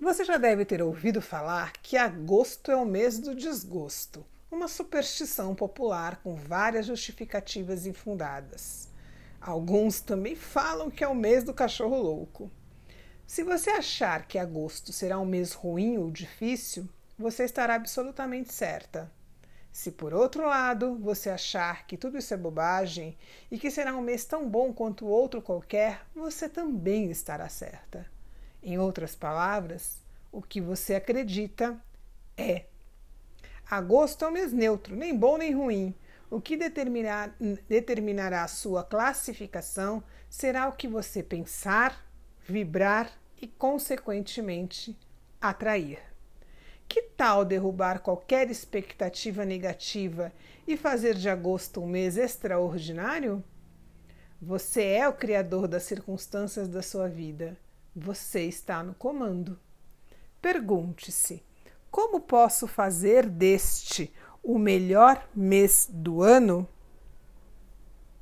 Você já deve ter ouvido falar que agosto é o mês do desgosto, uma superstição popular com várias justificativas infundadas. Alguns também falam que é o mês do cachorro louco. Se você achar que agosto será um mês ruim ou difícil, você estará absolutamente certa. Se por outro lado você achar que tudo isso é bobagem e que será um mês tão bom quanto outro qualquer, você também estará certa. Em outras palavras, o que você acredita é. Agosto é um mês neutro, nem bom nem ruim. O que determinar, determinará a sua classificação será o que você pensar, vibrar e, consequentemente, atrair. Que tal derrubar qualquer expectativa negativa e fazer de agosto um mês extraordinário? Você é o criador das circunstâncias da sua vida. Você está no comando. Pergunte-se: como posso fazer deste o melhor mês do ano?